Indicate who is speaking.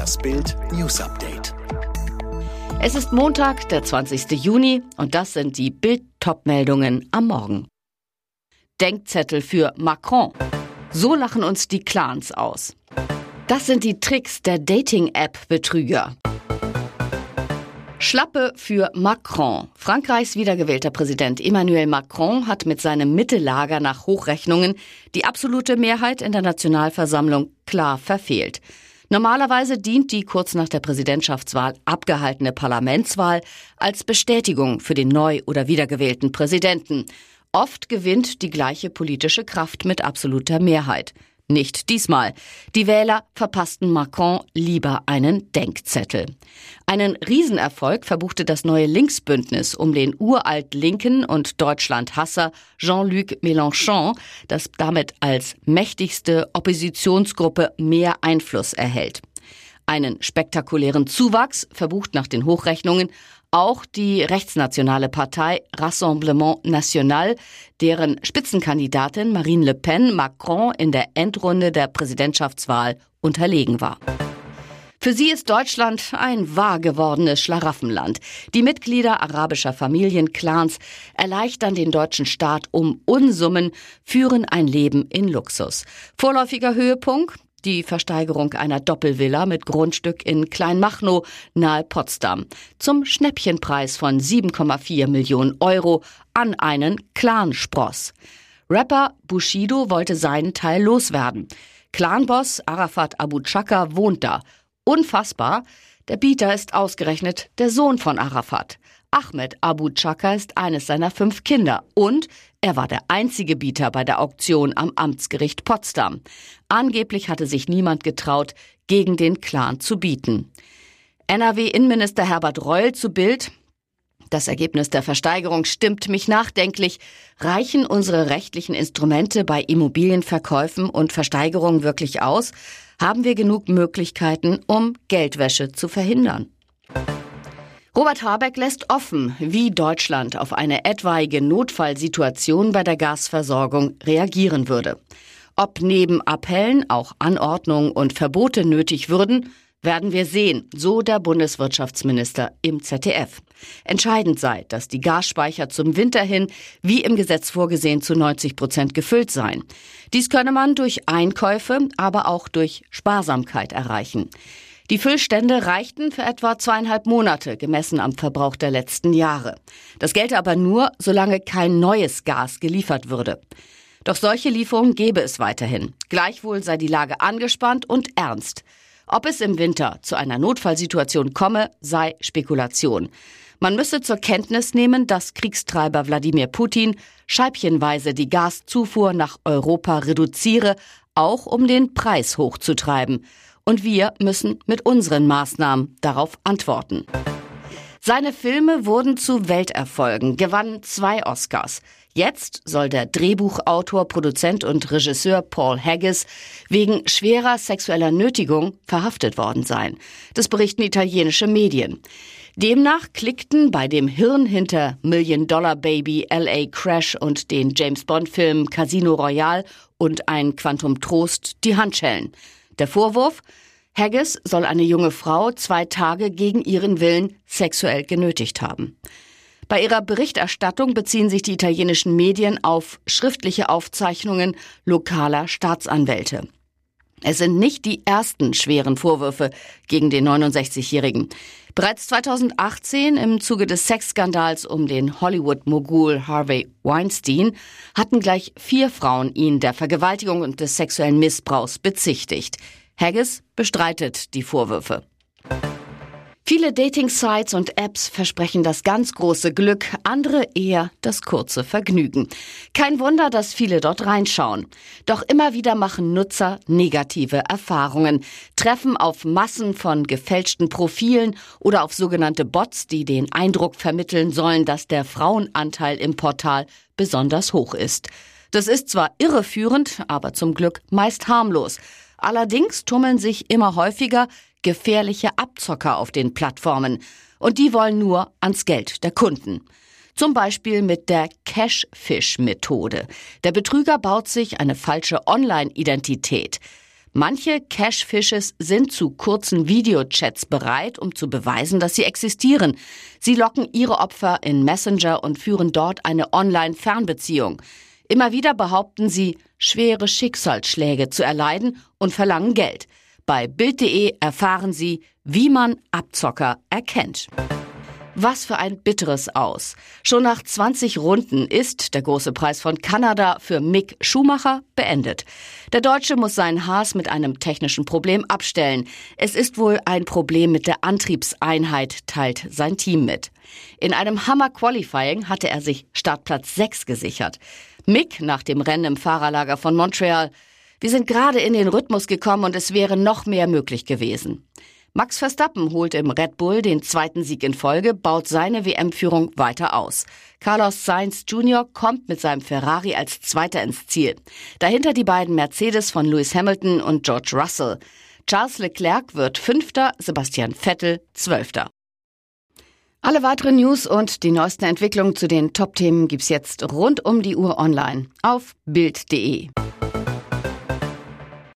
Speaker 1: Das Bild News Update.
Speaker 2: Es ist Montag, der 20. Juni, und das sind die Bild-Top-Meldungen am Morgen. Denkzettel für Macron. So lachen uns die Clans aus. Das sind die Tricks der Dating-App-Betrüger. Schlappe für Macron. Frankreichs wiedergewählter Präsident Emmanuel Macron hat mit seinem Mittellager nach Hochrechnungen die absolute Mehrheit in der Nationalversammlung klar verfehlt. Normalerweise dient die kurz nach der Präsidentschaftswahl abgehaltene Parlamentswahl als Bestätigung für den neu oder wiedergewählten Präsidenten. Oft gewinnt die gleiche politische Kraft mit absoluter Mehrheit. Nicht diesmal. Die Wähler verpassten Macron lieber einen Denkzettel. Einen Riesenerfolg verbuchte das neue Linksbündnis um den uralt Linken und Deutschland-Hasser Jean-Luc Mélenchon, das damit als mächtigste Oppositionsgruppe mehr Einfluss erhält. Einen spektakulären Zuwachs verbucht nach den Hochrechnungen auch die rechtsnationale Partei Rassemblement National, deren Spitzenkandidatin Marine Le Pen Macron in der Endrunde der Präsidentschaftswahl unterlegen war. Für sie ist Deutschland ein wahr gewordenes Schlaraffenland. Die Mitglieder arabischer Familienclans erleichtern den deutschen Staat um Unsummen, führen ein Leben in Luxus. Vorläufiger Höhepunkt die Versteigerung einer Doppelvilla mit Grundstück in Kleinmachnow nahe Potsdam zum Schnäppchenpreis von 7,4 Millionen Euro an einen Clanspross. Rapper Bushido wollte seinen Teil loswerden. Clanboss Arafat Abu Chaka wohnt da. Unfassbar, der Bieter ist ausgerechnet der Sohn von Arafat. Ahmed Abu Chaka ist eines seiner fünf Kinder und er war der einzige Bieter bei der Auktion am Amtsgericht Potsdam. Angeblich hatte sich niemand getraut, gegen den Clan zu bieten. NRW-Innenminister Herbert Reul zu Bild. Das Ergebnis der Versteigerung stimmt mich nachdenklich. Reichen unsere rechtlichen Instrumente bei Immobilienverkäufen und Versteigerungen wirklich aus? Haben wir genug Möglichkeiten, um Geldwäsche zu verhindern? Robert Habeck lässt offen, wie Deutschland auf eine etwaige Notfallsituation bei der Gasversorgung reagieren würde. Ob neben Appellen auch Anordnungen und Verbote nötig würden, werden wir sehen, so der Bundeswirtschaftsminister im ZDF. Entscheidend sei, dass die Gasspeicher zum Winter hin, wie im Gesetz vorgesehen, zu 90 Prozent gefüllt seien. Dies könne man durch Einkäufe, aber auch durch Sparsamkeit erreichen. Die Füllstände reichten für etwa zweieinhalb Monate, gemessen am Verbrauch der letzten Jahre. Das gelte aber nur, solange kein neues Gas geliefert würde. Doch solche Lieferungen gäbe es weiterhin. Gleichwohl sei die Lage angespannt und ernst. Ob es im Winter zu einer Notfallsituation komme, sei Spekulation. Man müsse zur Kenntnis nehmen, dass Kriegstreiber Wladimir Putin scheibchenweise die Gaszufuhr nach Europa reduziere, auch um den Preis hochzutreiben. Und wir müssen mit unseren Maßnahmen darauf antworten. Seine Filme wurden zu Welterfolgen, gewannen zwei Oscars. Jetzt soll der Drehbuchautor, Produzent und Regisseur Paul Haggis wegen schwerer sexueller Nötigung verhaftet worden sein. Das berichten italienische Medien. Demnach klickten bei dem Hirn hinter Million Dollar Baby, LA Crash und den James Bond Filmen Casino Royale und ein Quantum Trost die Handschellen. Der Vorwurf? Haggis soll eine junge Frau zwei Tage gegen ihren Willen sexuell genötigt haben. Bei ihrer Berichterstattung beziehen sich die italienischen Medien auf schriftliche Aufzeichnungen lokaler Staatsanwälte. Es sind nicht die ersten schweren Vorwürfe gegen den 69-Jährigen. Bereits 2018 im Zuge des Sexskandals um den Hollywood-Mogul Harvey Weinstein hatten gleich vier Frauen ihn der Vergewaltigung und des sexuellen Missbrauchs bezichtigt. Haggis bestreitet die Vorwürfe. Viele Dating-Sites und Apps versprechen das ganz große Glück, andere eher das kurze Vergnügen. Kein Wunder, dass viele dort reinschauen. Doch immer wieder machen Nutzer negative Erfahrungen, treffen auf Massen von gefälschten Profilen oder auf sogenannte Bots, die den Eindruck vermitteln sollen, dass der Frauenanteil im Portal besonders hoch ist. Das ist zwar irreführend, aber zum Glück meist harmlos. Allerdings tummeln sich immer häufiger gefährliche Abzocker auf den Plattformen. Und die wollen nur ans Geld der Kunden. Zum Beispiel mit der Cashfish-Methode. Der Betrüger baut sich eine falsche Online-Identität. Manche Cash-Fishes sind zu kurzen Videochats bereit, um zu beweisen, dass sie existieren. Sie locken ihre Opfer in Messenger und führen dort eine Online-Fernbeziehung. Immer wieder behaupten sie, schwere Schicksalsschläge zu erleiden und verlangen Geld. Bei Bild.de erfahren Sie, wie man Abzocker erkennt. Was für ein bitteres Aus. Schon nach 20 Runden ist der große Preis von Kanada für Mick Schumacher beendet. Der Deutsche muss seinen Haas mit einem technischen Problem abstellen. Es ist wohl ein Problem mit der Antriebseinheit, teilt sein Team mit. In einem Hammer Qualifying hatte er sich Startplatz 6 gesichert. Mick nach dem Rennen im Fahrerlager von Montreal. Wir sind gerade in den Rhythmus gekommen und es wäre noch mehr möglich gewesen. Max Verstappen holt im Red Bull den zweiten Sieg in Folge, baut seine WM-Führung weiter aus. Carlos Sainz Jr. kommt mit seinem Ferrari als Zweiter ins Ziel. Dahinter die beiden Mercedes von Lewis Hamilton und George Russell. Charles Leclerc wird Fünfter, Sebastian Vettel Zwölfter. Alle weiteren News und die neuesten Entwicklungen zu den Top-Themen gibt's jetzt rund um die Uhr online auf Bild.de.